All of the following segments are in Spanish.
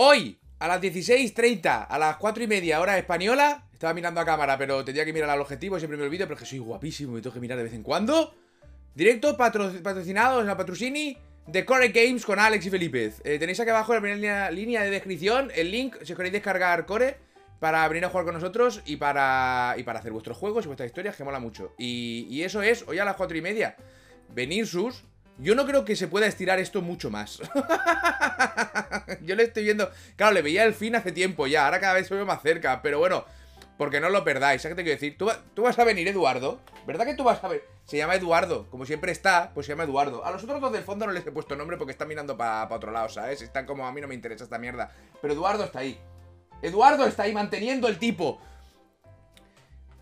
Hoy, a las 16.30, a las 4 y media hora española, estaba mirando a cámara, pero tenía que mirar al objetivo, siempre me olvido, pero es que soy guapísimo me tengo que mirar de vez en cuando. Directo patro patrocinado en la Patrocini de Core Games con Alex y Felipe. Eh, tenéis aquí abajo en la primera línea, de descripción el link si os queréis descargar Core para venir a jugar con nosotros y para, y para hacer vuestros juegos y vuestras historias, que mola mucho. Y, y eso es, hoy a las 4 y media. Venir sus. Yo no creo que se pueda estirar esto mucho más. Yo le estoy viendo... Claro, le veía el fin hace tiempo ya, ahora cada vez se ve más cerca, pero bueno... Porque no lo perdáis, ¿sabes qué te quiero decir? ¿Tú, vas a venir, Eduardo. ¿Verdad que tú vas a ver? Se llama Eduardo, como siempre está, pues se llama Eduardo. A los otros dos del fondo no les he puesto nombre porque están mirando para otro lado, ¿sabes? Están como, a mí no me interesa esta mierda. Pero Eduardo está ahí. Eduardo está ahí manteniendo el tipo.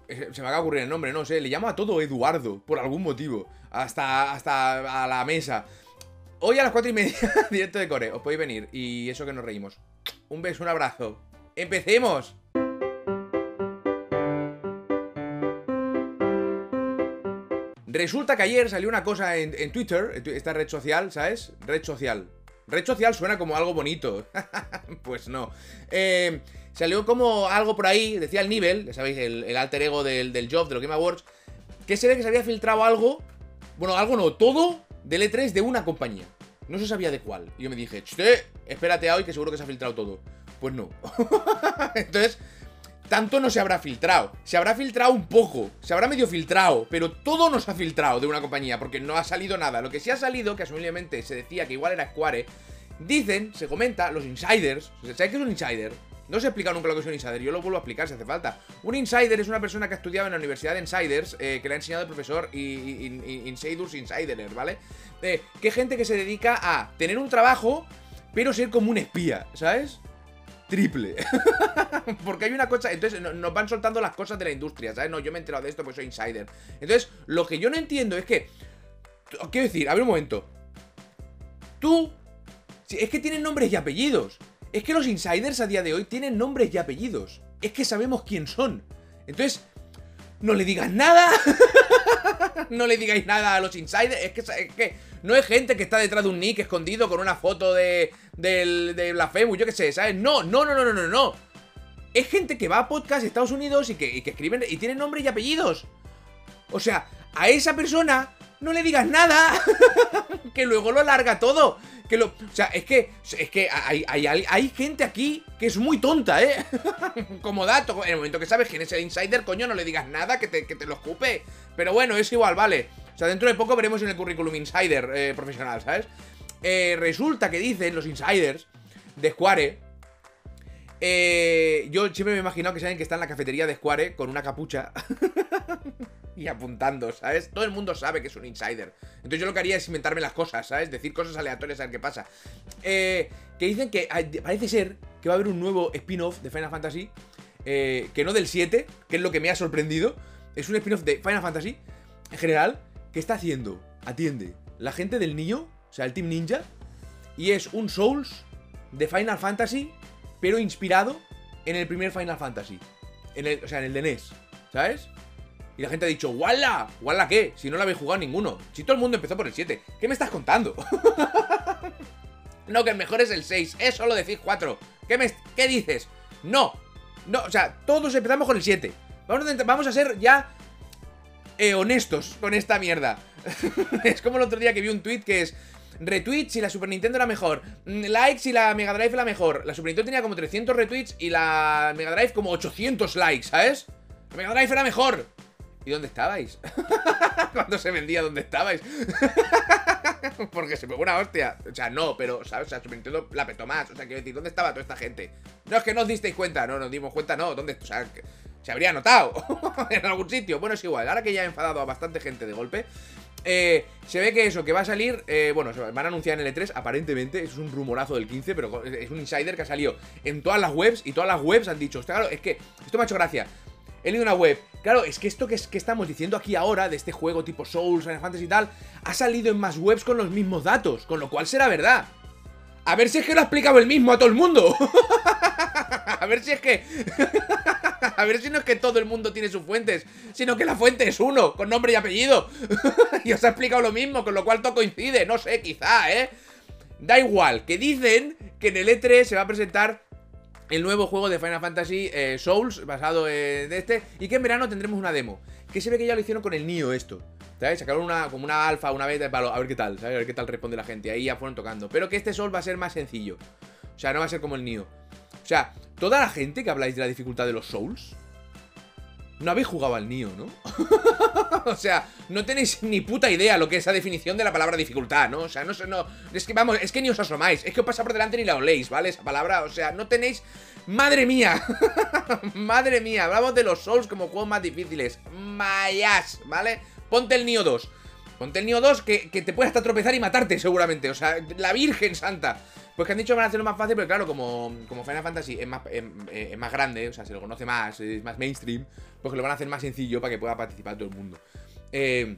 Eh, se me acaba de ocurrir el nombre, no sé. Le llamo a todo Eduardo, por algún motivo. Hasta, hasta a la mesa. Hoy a las cuatro y media, directo de Core. Os podéis venir. Y eso que nos reímos. Un beso, un abrazo. ¡Empecemos! Resulta que ayer salió una cosa en, Twitter, esta red social, ¿sabes? Red social. Red social suena como algo bonito. pues no. Eh, salió como algo por ahí, decía el nivel, sabéis, el, alter ego del, del, job, de los Game Awards, que se ve que se había filtrado algo, bueno, algo no, todo del E3 de una compañía. No se sabía de cuál. Y yo me dije, espérate a hoy que seguro que se ha filtrado todo. Pues no. Entonces, tanto no se habrá filtrado. Se habrá filtrado un poco, se habrá medio filtrado, pero todo no se ha filtrado de una compañía, porque no ha salido nada. Lo que sí ha salido, que asumiblemente se decía que igual era Square, dicen, se comenta, los insiders. ¿Sabes qué es un insider? No se ha explicado nunca lo que es un insider, yo lo vuelvo a explicar si hace falta. Un insider es una persona que ha estudiado en la Universidad de Insiders, eh, que le ha enseñado el profesor Insiders Insider, ¿vale? Eh, que gente que se dedica a tener un trabajo, pero ser como un espía, ¿sabes? Triple. Porque hay una cosa. Entonces nos van soltando las cosas de la industria, ¿sabes? No, yo me he enterado de esto porque soy insider. Entonces, lo que yo no entiendo es que. Quiero decir, a un momento. Tú. Es que tienen nombres y apellidos. Es que los insiders a día de hoy tienen nombres y apellidos. Es que sabemos quién son. Entonces, no le digas nada. no le digáis nada a los insiders. Es que, es que no es gente que está detrás de un nick escondido con una foto de, de, de yo qué sé, ¿sabes? No, no, no, no, no, no, no. Es gente que va a podcast de Estados Unidos y que, y que escriben y tienen nombres y apellidos. O sea, a esa persona no le digas nada. que luego lo larga todo. Que lo. O sea, es que. Es que hay, hay, hay, gente aquí que es muy tonta, ¿eh? Como dato. En el momento que sabes quién es el insider, coño, no le digas nada que te, que te lo escupe. Pero bueno, es igual, vale. O sea, dentro de poco veremos en el currículum insider eh, profesional, ¿sabes? Eh, resulta que dicen los insiders de Square. Eh, yo siempre me he imaginado que saben que está en la cafetería de Square con una capucha y apuntando, ¿sabes? Todo el mundo sabe que es un insider. Entonces yo lo que haría es inventarme las cosas, ¿sabes? Decir cosas aleatorias a ver qué pasa. que dicen que parece ser que va a haber un nuevo spin-off de Final Fantasy. que no del 7, que es lo que me ha sorprendido. Es un spin-off de Final Fantasy en general ¿Qué está haciendo? Atiende. La gente del niño, o sea, el Team Ninja, y es un Souls de Final Fantasy, pero inspirado en el primer Final Fantasy. En el, o sea, en el de NES, ¿sabes? Y la gente ha dicho, ¡Wala! ¿Wala qué? Si no lo habéis jugado ninguno. Si todo el mundo empezó por el 7. ¿Qué me estás contando? no, que el mejor es el 6. Es solo decir 4. ¿Qué, me, ¿Qué dices? No. No, o sea, todos empezamos con el 7. Vamos vamos a ser ya eh, honestos con esta mierda. es como el otro día que vi un tweet que es retweet si la Super Nintendo era mejor, mm, like si la Mega Drive era mejor. La Super Nintendo tenía como 300 retweets y la Mega Drive como 800 likes, ¿sabes? La Mega Drive era mejor. ¿Y dónde estabais? Cuando se vendía, ¿dónde estabais? Porque se pegó una hostia. O sea, no, pero, ¿sabes? O sea, Super Nintendo la petó más. O sea, quiero decir, ¿dónde estaba toda esta gente? No es que no os disteis cuenta, no nos dimos cuenta, no. ¿Dónde? O sea, se habría notado en algún sitio. Bueno, es igual. Ahora que ya he enfadado a bastante gente de golpe, eh, se ve que eso, que va a salir, eh, bueno, van a anunciar en el E3, aparentemente, es un rumorazo del 15, pero es un insider que ha salido en todas las webs y todas las webs han dicho, claro, es que esto me ha hecho gracia. He leído una web, claro, es que esto que, es, que estamos diciendo aquí ahora, de este juego tipo Souls, Final y tal, ha salido en más webs con los mismos datos, con lo cual será verdad. A ver si es que lo ha explicado el mismo a todo el mundo. a ver si es que... A ver si no es que todo el mundo tiene sus fuentes, sino que la fuente es uno, con nombre y apellido. y os ha explicado lo mismo, con lo cual todo coincide, no sé, quizá, ¿eh? Da igual, que dicen que en el E3 se va a presentar el nuevo juego de Final Fantasy eh, Souls, basado en este, y que en verano tendremos una demo. Que se ve que ya lo hicieron con el Nio esto. ¿Sabes? Sacaron una, como una alfa, una beta, a ver qué tal, ¿sabes? A ver qué tal responde la gente. Ahí ya fueron tocando. Pero que este Souls va a ser más sencillo. O sea, no va a ser como el Nio. O sea, toda la gente que habláis de la dificultad de los Souls, no habéis jugado al Nio, ¿no? o sea, no tenéis ni puta idea lo que es la definición de la palabra dificultad, ¿no? O sea, no no. Es que vamos, es que ni os asomáis, es que os pasa por delante ni la oléis, ¿vale? Esa palabra, o sea, no tenéis. ¡Madre mía! ¡Madre mía! Hablamos de los Souls como juegos más difíciles. ¡Mayas! ¿Vale? Ponte el Nio 2. Ponte el Nio 2 que, que te puede hasta tropezar y matarte, seguramente. O sea, la Virgen Santa. Pues que han dicho van a hacerlo más fácil, pero claro, como, como Final Fantasy es más, es más grande, o sea, se lo conoce más, es más mainstream, pues lo van a hacer más sencillo para que pueda participar todo el mundo. Eh,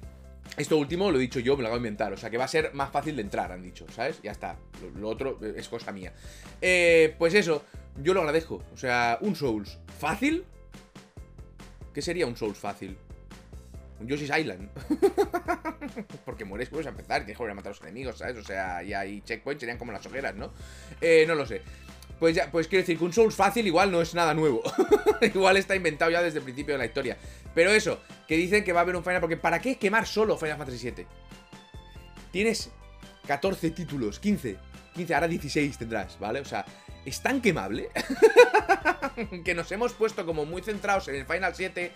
esto último lo he dicho yo, me lo acabo de inventar. O sea, que va a ser más fácil de entrar, han dicho, ¿sabes? Ya está. Lo, otro es cosa mía. Eh, pues eso, yo lo agradezco. O sea, un Souls fácil. ¿Qué sería un Souls fácil? Un Yoshi's Island. Porque mueres, puedes empezar tienes que volver a matar a los enemigos, ¿sabes? O sea, y hay checkpoints, serían como las hogueras, ¿no? Eh, no lo sé. Pues ya, pues quiero decir que un Souls fácil igual no es nada nuevo. igual está inventado ya desde el principio de la historia. Pero eso, que dicen que va a haber un Final. Porque ¿para qué quemar solo Final Fantasy VII? Tienes 14 títulos, 15. 15, ahora 16 tendrás, ¿vale? O sea, es tan quemable que nos hemos puesto como muy centrados en el Final 7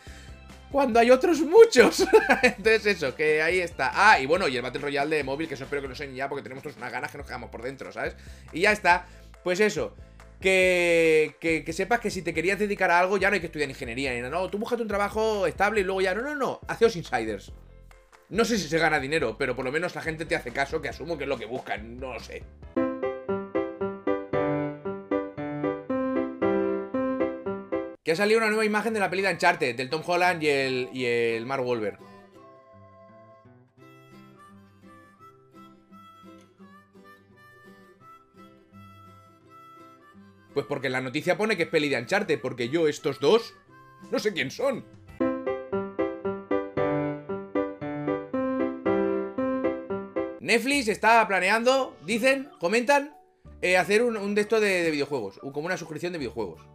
cuando hay otros muchos. Entonces eso, que ahí está. Ah, y bueno, y el Battle Royale de móvil, que eso espero que nos enseñe ya porque tenemos todas unas ganas que nos quedamos por dentro, ¿sabes? Y ya está. Pues eso, que, que, sepas que si te querías dedicar a algo ya no hay que estudiar ingeniería ni nada. No, tú búscate un trabajo estable y luego ya. No, no, no. Haceos insiders. No sé si se gana dinero, pero por lo menos la gente te hace caso, que asumo que es lo que buscan. No lo sé. Que ha salido una nueva imagen de la peli de Uncharted, del Tom Holland y el, y Mark Wolver. Pues porque la noticia pone que es peli de Uncharted, porque yo estos dos no sé quién son. Netflix está planeando, dicen, comentan, eh, hacer un, de esto de, videojuegos, como una suscripción de videojuegos.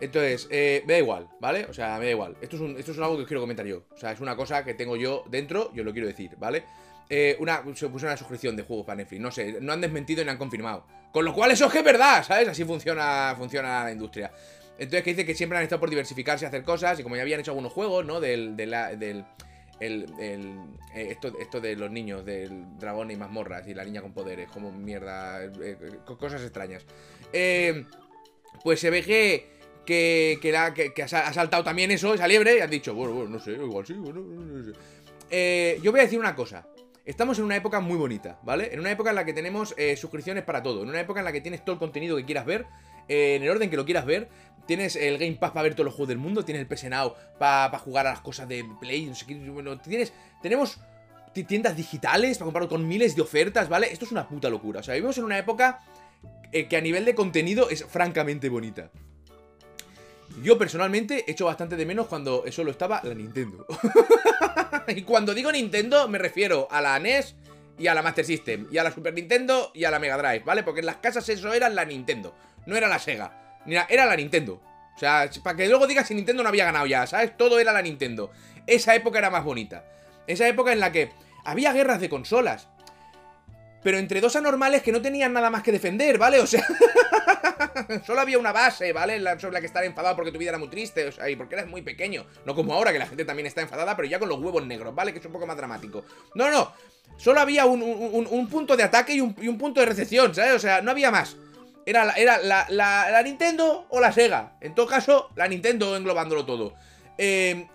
Entonces, eh, me da igual, ¿vale? O sea, me da igual. Esto es, esto es algo que quiero comentar yo. O sea, es una cosa que tengo yo dentro, yo lo quiero decir, ¿vale? Eh, una, se puso una suscripción de juegos para Netflix. No sé, no han desmentido ni han confirmado. Con lo cual, eso es que es verdad, ¿sabes? Así funciona, funciona la industria. Entonces, que dice que siempre han estado por diversificarse y hacer cosas. Y como ya habían hecho algunos juegos, ¿no? Del. del, del el, el eh, esto, de los niños, del dragón y mazmorras y la niña con poderes, como mierda, eh, cosas extrañas. pues se ve que, que, ha saltado también eso, esa liebre, y han dicho, bueno, bueno, no sé, igual sí, bueno, no sé. yo voy a decir una cosa. Estamos en una época muy bonita, ¿vale? En una época en la que tenemos eh, suscripciones para todo. En una época en la que tienes todo el contenido que quieras ver. Eh, en el orden que lo quieras ver. Tienes el Game Pass para ver todos los juegos del mundo. Tienes el PS Now para jugar a las cosas de Play. No sé qué. Bueno, tienes. Tenemos tiendas digitales para comprarlo con miles de ofertas, ¿vale? Esto es una puta locura. O sea, vivimos en una época eh, que a nivel de contenido es francamente bonita. Yo personalmente he hecho bastante de menos cuando solo estaba la Nintendo. y cuando digo Nintendo me refiero a la NES y a la Master System, y a la Super Nintendo y a la Mega Drive, ¿vale? Porque en las casas eso era la Nintendo, no era la Sega, era la Nintendo. O sea, para que luego digas si Nintendo no había ganado ya, ¿sabes? Todo era la Nintendo. Esa época era más bonita. Esa época en la que había guerras de consolas. Pero entre dos anormales que no tenían nada más que defender, ¿vale? O sea, Solo había una base, ¿vale? Sobre la que estar enfadado porque tu vida era muy triste, o sea, y porque eras muy pequeño. No como ahora, que la gente también está enfadada, pero ya con los huevos negros, ¿vale? Que es un poco más dramático. No, no, solo había un, punto de ataque y un, punto de recepción, ¿sabes? O sea, no había más. Era, la, Nintendo o la Sega. En todo caso, la Nintendo englobándolo todo. Eh,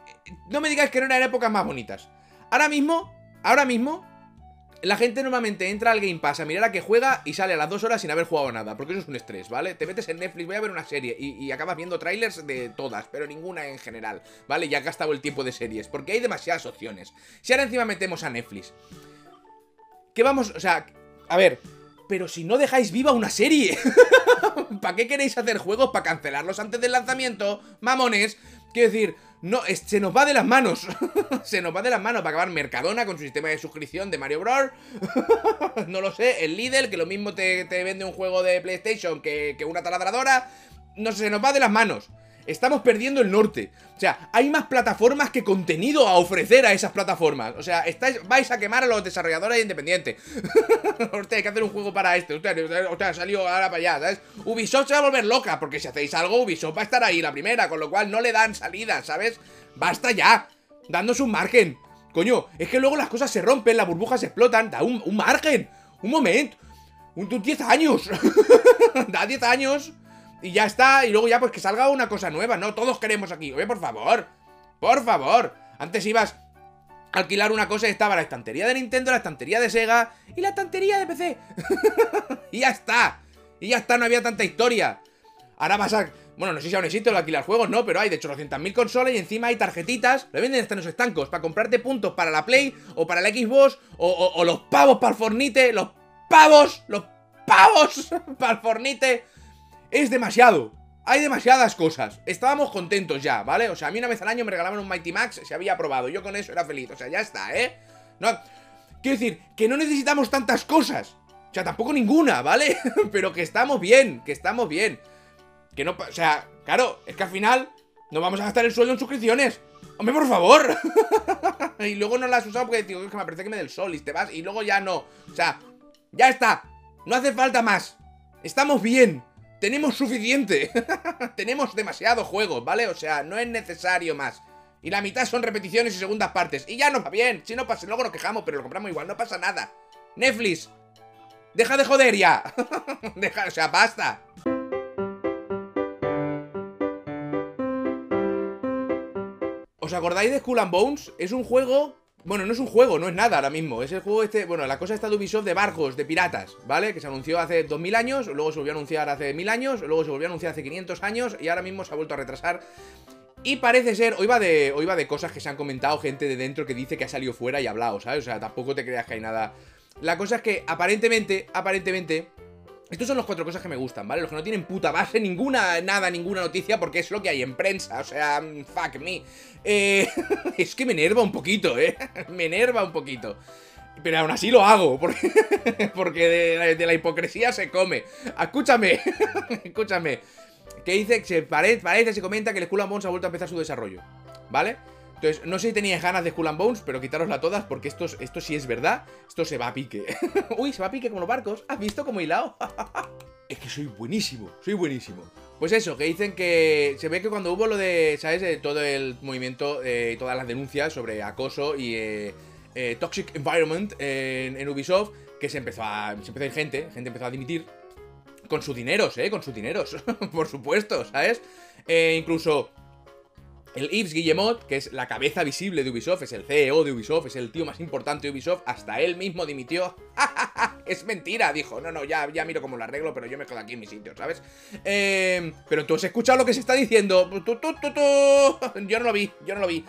no me digáis que no eran épocas más bonitas. Ahora mismo, ahora mismo, la gente normalmente entra al Game Pass a mirar a que juega y sale a las dos horas sin haber jugado nada, porque eso es un estrés, ¿vale? Te metes en Netflix, voy a ver una serie y, acabas viendo trailers de todas, pero ninguna en general, ¿vale? Ya has gastado el tiempo de series, porque hay demasiadas opciones. Si ahora encima metemos a Netflix, ¿qué vamos? O sea, a ver, pero si no dejáis viva una serie, ¿para qué queréis hacer juegos? ¿Para cancelarlos antes del lanzamiento? Mamones, Quiero decir, no, se nos va de las manos. se nos va de las manos. Va a acabar Mercadona con su sistema de suscripción de Mario Bros. no lo sé. El Lidl, que lo mismo te, vende un juego de PlayStation que, que una taladradora. No sé, se nos va de las manos. Estamos perdiendo el norte. O sea, hay más plataformas que contenido a ofrecer a esas plataformas. O sea, estáis, vais a quemar a los desarrolladores independientes. Hostia, hay que hacer un juego para este. Hostia, ha salido ahora para allá, ¿sabes? Ubisoft se va a volver loca, porque si hacéis algo, Ubisoft va a estar ahí la primera, con lo cual no le dan salida, ¿sabes? Basta ya, dándos un margen. Coño, es que luego las cosas se rompen, las burbujas explotan, da un, margen. Un momento. Un 10 años. da 10 años y ya está, y luego ya pues que salga una cosa nueva, ¿no? Todos queremos aquí. Oye, por favor, por favor. Antes ibas a alquilar una cosa y estaba la estantería de Nintendo, la estantería de Sega y la estantería de PC. y ya está. Y ya está, no había tanta historia. Ahora vas a... Bueno, no sé si aún existe el alquilar juegos, no, pero hay de hecho 200.000 consolas y encima hay tarjetitas, lo venden hasta en los estancos, para comprarte puntos para la Play o para la Xbox o, o los pavos para el Fornite, los pavos, los pavos para el Fornite es demasiado. Hay demasiadas cosas. Estábamos contentos ya, ¿vale? O sea, a mí una vez al año me regalaban un Mighty Max, se había aprobado. Yo con eso era feliz. O sea, ya está, ¿eh? No, quiero decir, que no necesitamos tantas cosas. O sea, tampoco ninguna, ¿vale? Pero que estamos bien, que estamos bien. Que no, o sea, claro, es que al final no vamos a gastar el sueldo en suscripciones. Hombre, por favor. y luego no la has usado porque digo, que me parece que me del sol y te vas y luego ya no. O sea, ya está. No hace falta más. Estamos bien. Tenemos suficiente. Tenemos demasiado juego, ¿vale? O sea, no es necesario más. Y la mitad son repeticiones y segundas partes. Y ya nos va bien. Si no pasa, luego nos quejamos, pero lo compramos igual. No pasa nada. Netflix. Deja de joder ya. Deja, o sea, basta. ¿Os acordáis de Skull and Bones? Es un juego bueno, no es un juego, no es nada ahora mismo. Es el juego este. Bueno, la cosa está de Ubisoft de barcos, de piratas, ¿vale? Que se anunció hace 2000 años, luego se volvió a anunciar hace 1000 años, luego se volvió a anunciar hace 500 años y ahora mismo se ha vuelto a retrasar. Y parece ser, hoy va de, de cosas que se han comentado gente de dentro que dice que ha salido fuera y ha hablado, ¿sabes? O sea, tampoco te creas que hay nada. La cosa es que aparentemente, aparentemente, estos son las cuatro cosas que me gustan, ¿vale? Los que no tienen puta base, ninguna, nada, ninguna noticia, porque es lo que hay en prensa, o sea, mm, fuck me. Eh, es que me enerva un poquito, ¿eh? Me enerva un poquito. Pero aún así lo hago, porque, porque de, la hipocresía se come. Escúchame, escúchame. Que dice, parece, parece, se comenta que el Skull Bones ha vuelto a empezar su desarrollo, ¿vale? Entonces, no sé si teníais ganas de Skull and Bones, pero quitárosla todas porque esto, sí es verdad. Esto se va a pique. Uy, se va a pique como los barcos. ¿Has visto cómo hilado? es que soy buenísimo, soy buenísimo. Pues eso, que dicen que se ve que cuando hubo lo de, ¿sabes? todo el movimiento, eh, todas las denuncias sobre acoso y eh, eh, toxic environment en, Ubisoft, que se empezó a, se empezó a ir gente, gente empezó a dimitir con sus dineros, ¿eh? Con sus dineros, por supuesto, ¿sabes? incluso el Yves Guillemot, que es la cabeza visible de Ubisoft, es el CEO de Ubisoft, es el tío más importante de Ubisoft, hasta él mismo dimitió. es mentira, dijo. No, no, ya, ya miro cómo lo arreglo, pero yo me quedo aquí en mi sitio, ¿sabes? Eh, pero tú has escuchado lo que se está diciendo. yo no lo vi, yo no lo vi.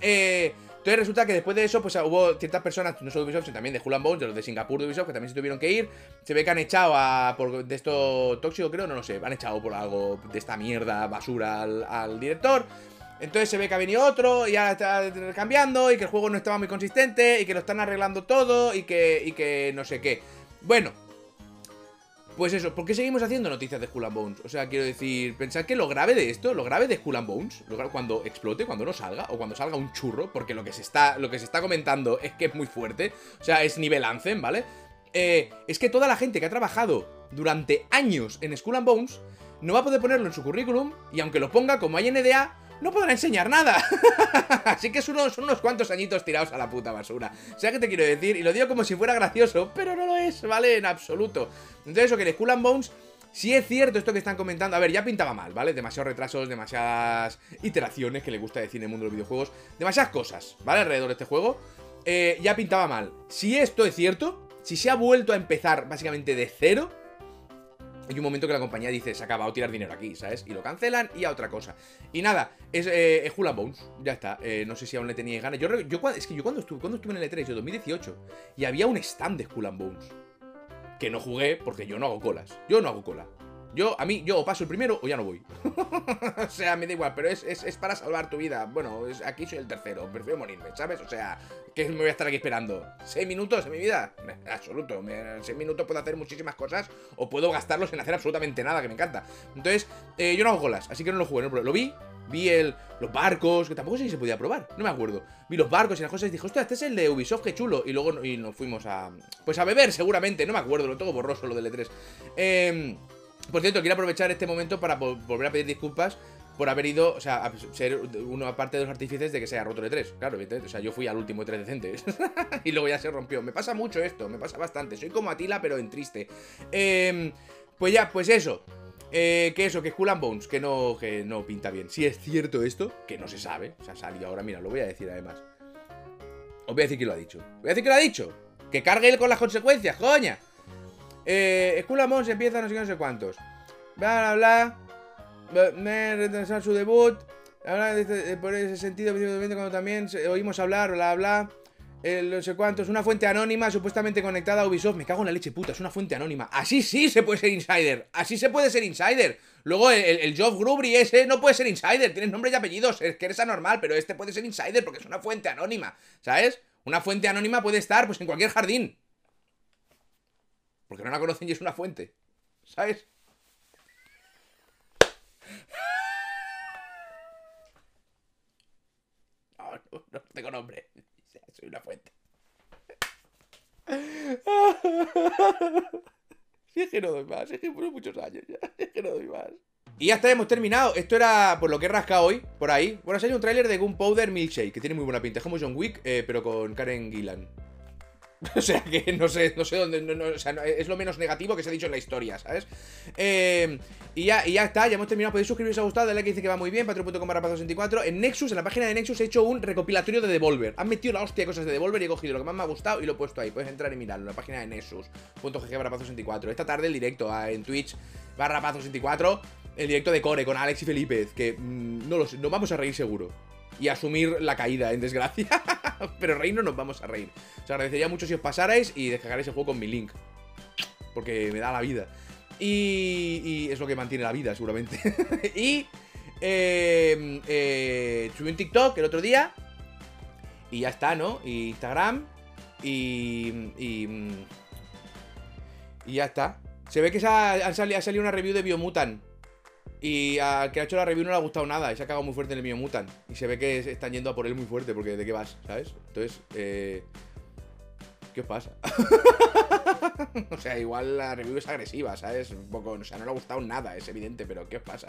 Eh, entonces resulta que después de eso, pues hubo ciertas personas, no solo de Ubisoft, sino también de Hull Bones, de los de Singapur de Ubisoft, que también se tuvieron que ir. Se ve que han echado a. por de esto tóxico, creo, no lo sé. Han echado por algo de esta mierda, basura al director. Entonces se ve que ha venido otro, y ya está cambiando, y que el juego no estaba muy consistente, y que lo están arreglando todo, y que, y que no sé qué. Bueno, pues eso, ¿por qué seguimos haciendo noticias de Skull and Bones? O sea, quiero decir, pensad que lo grave de esto, lo grave de Skull and Bones, cuando explote, cuando no salga, o cuando salga un churro, porque lo que se está, lo que se está comentando es que es muy fuerte, o sea, es nivel Anthem, ¿vale? Eh, es que toda la gente que ha trabajado durante años en Skull and Bones no va a poder ponerlo en su currículum, y aunque lo ponga como hay NDA, no podrá enseñar nada. Así que son unos, cuantos añitos tirados a la puta basura. O sea, ¿qué te quiero decir? Y lo digo como si fuera gracioso, pero no lo es, ¿vale? En absoluto. Entonces, eso que Skull Bones si es cierto esto que están comentando. A ver, ya pintaba mal, ¿vale? Demasiados retrasos, demasiadas iteraciones que le gusta decir en el mundo de los videojuegos. Demasiadas cosas, ¿vale? Alrededor de este juego. Eh, ya pintaba mal. Si esto es cierto, si se ha vuelto a empezar básicamente de cero, hay un momento que la compañía dice, se ha acabado tirar dinero aquí, ¿sabes? Y lo cancelan y a otra cosa. Y nada, es, eh, Hula Bones, ya está. Eh, no sé si aún le teníais ganas. Yo, yo, es que yo cuando estuve, cuando estuve en el E3, yo 2018, y había un stand de Skull Bones. Que no jugué porque yo no hago colas. Yo no hago cola. Yo, a mí, yo o paso el primero o ya no voy. o sea, me da igual, pero es, es, para salvar tu vida. Bueno, aquí soy el tercero, prefiero morirme, ¿sabes? O sea, que me voy a estar aquí esperando. ¿Seis minutos en mi vida? absoluto. En seis minutos puedo hacer muchísimas cosas o puedo gastarlos en hacer absolutamente nada, que me encanta. Entonces, eh, yo no hago golas, así que no lo jugué. No lo vi, vi el, los barcos, que tampoco sé si se podía probar, no me acuerdo. Vi los barcos y las cosas y dije, hostia, este es el de Ubisoft, qué chulo. Y luego y nos fuimos a. Pues a beber, seguramente, no me acuerdo, lo tengo borroso lo del E3. Eh. Por cierto, quiero aprovechar este momento para volver a pedir disculpas por haber ido, o sea, a ser una parte de los artífices de que se haya roto el E3. Claro, O sea, yo fui al último E3 decente. y luego ya se rompió. Me pasa mucho esto, me pasa bastante. Soy como Atila, pero en triste. Em, pues ya, pues eso. Eh, que eso, que Skull and Bones, que no, que no pinta bien. Si es cierto esto, que no se sabe. O sea, salió ahora, mira, lo voy a decir además. Os voy a decir que lo ha dicho. Voy a decir que lo ha dicho. Que cargue él con las consecuencias, coña. Eh, Skull empieza no sé no sé cuántos. Bla, bla, bla. Me retrasar su debut. Habla de, por ese sentido, cuando también oímos hablar, bla, bla. El no sé cuántos, una fuente anónima supuestamente conectada a Ubisoft. Me cago en la leche puta, es una fuente anónima. Así sí se puede ser insider. Así se puede ser insider. Luego el, el Geoff Grubry ese no puede ser insider. Tienes nombre y apellidos. Es que eres anormal, pero este puede ser insider porque es una fuente anónima. ¿Sabes? Una fuente anónima puede estar pues en cualquier jardín. Porque no la conocen y es una fuente. ¿Sabes? No, no, no tengo nombre. Soy una fuente. Si es que no doy más, es que por muchos años ya, es que no doy más. Y ya está, hemos terminado. Esto era por lo que he hoy, por ahí. Bueno, salido un tráiler de Gunpowder Milkshake, que tiene muy buena pinta. Es como John Wick, eh, pero con Karen Gillan. O sea que no sé, no sé dónde. o sea, es lo menos negativo que se ha dicho en la historia, ¿sabes? Eh, y, ya, y ya está, ya hemos terminado. Podéis suscribiros si os ha gustado, dale que dice que va muy bien, patreon.com barra 64 En Nexus, en la página de Nexus, he hecho un recopilatorio de Devolver. Han metido la hostia de cosas de Devolver y he cogido lo que más me ha gustado y lo he puesto ahí. Puedes entrar y mirarlo en la página de Nexus.gg barra 64 Esta tarde el directo ah, en Twitch barra 64 El directo de Core con Alex y Felipe. Que mm, no lo sé, nos vamos a reír seguro y asumir la caída en desgracia. Pero reír no nos vamos a reír. Os agradecería mucho si os pasarais y descargarais el juego con mi link. Porque me da la vida. Y, es lo que mantiene la vida, seguramente. y eh, eh, subí un TikTok el otro día. Y ya está, ¿no? Y Instagram. Y, y, y ya está. Se ve que ha, ha salido una review de Biomutant. Y al que ha hecho la review no le ha gustado nada y se ha cagado muy fuerte en el mío Mutant. Y se ve que están yendo a por él muy fuerte porque de qué vas, ¿sabes? Entonces, eh... ¿Qué os pasa? o sea, igual la review es agresiva, ¿sabes? Un poco, o sea, no le ha gustado nada, es evidente, pero ¿qué os pasa?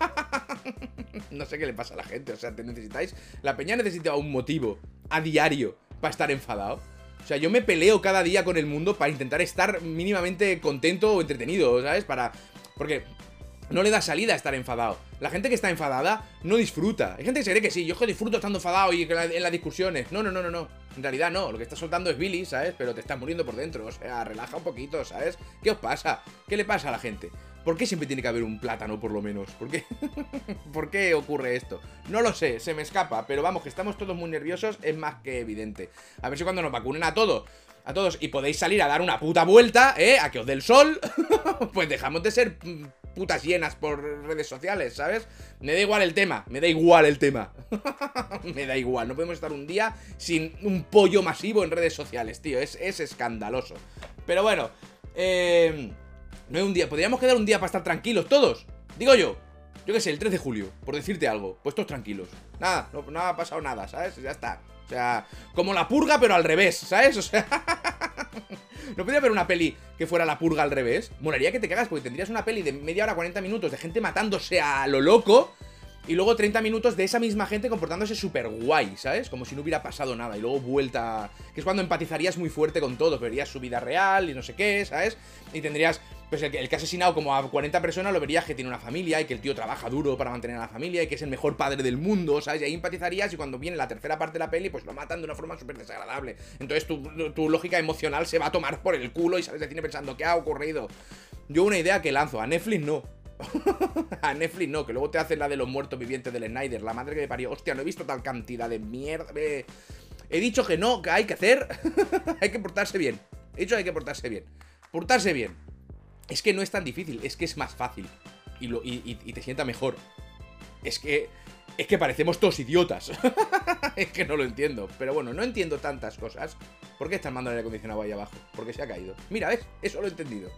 no sé qué le pasa a la gente, o sea, te necesitáis... La peña necesita un motivo a diario para estar enfadado. O sea, yo me peleo cada día con el mundo para intentar estar mínimamente contento o entretenido, ¿sabes? Para... Porque no le da salida a estar enfadado. La gente que está enfadada no disfruta. Hay gente que se cree que sí, yo que disfruto estando enfadado y en las discusiones. No, no, no, no, no. En realidad no, lo que está soltando es Billy, ¿sabes? Pero te estás muriendo por dentro, o sea, relaja un poquito, ¿sabes? ¿Qué os pasa? ¿Qué le pasa a la gente? ¿Por qué siempre tiene que haber un plátano, por lo menos? ¿Por qué? ¿Por qué ocurre esto? No lo sé, se me escapa, pero vamos, que estamos todos muy nerviosos, es más que evidente. A ver si cuando nos vacunen a todos, a todos, y podéis salir a dar una puta vuelta, ¿eh? A que os dé el sol, pues dejamos de ser putas llenas por redes sociales, ¿sabes? Me da igual el tema, me da igual el tema. me da igual, no podemos estar un día sin un pollo masivo en redes sociales, tío, es, es escandaloso. Pero bueno, eh, no hay un día, podríamos quedar un día para estar tranquilos todos, digo yo. Yo qué sé, el 3 de julio, por decirte algo, puestos tranquilos. Nada, no, no ha pasado nada, ¿sabes? Ya está. O sea, como la purga, pero al revés, ¿sabes? O sea... ¿No podría haber una peli que fuera la purga al revés? Molaría que te cagas, porque tendrías una peli de media hora, 40 minutos de gente matándose a lo loco. Y luego 30 minutos de esa misma gente comportándose súper guay, ¿sabes? Como si no hubiera pasado nada. Y luego vuelta. Que es cuando empatizarías muy fuerte con todos. Verías su vida real y no sé qué, ¿sabes? Y tendrías pues el, que ha asesinado como a 40 personas lo verías que tiene una familia y que el tío trabaja duro para mantener a la familia y que es el mejor padre del mundo, ¿sabes? Y ahí empatizarías y cuando viene la tercera parte de la peli, pues lo matan de una forma súper desagradable. Entonces tu, lógica emocional se va a tomar por el culo y sales de cine pensando, ¿qué ha ocurrido? Yo una idea que lanzo, a Netflix no. a Netflix no, que luego te hacen la de los muertos vivientes del Snyder, la madre que me parió. Hostia, no he visto tal cantidad de mierda. He dicho que no, que hay que hacer. hay que portarse bien. He dicho que hay que portarse bien. Portarse bien. Es que no es tan difícil, es que es más fácil. Y, lo, y, y te sienta mejor. Es que. Es que parecemos todos idiotas. es que no lo entiendo. Pero bueno, no entiendo tantas cosas. ¿Por qué está el mando de aire acondicionado ahí abajo? Porque se ha caído. Mira, ¿ves? Eso lo he entendido.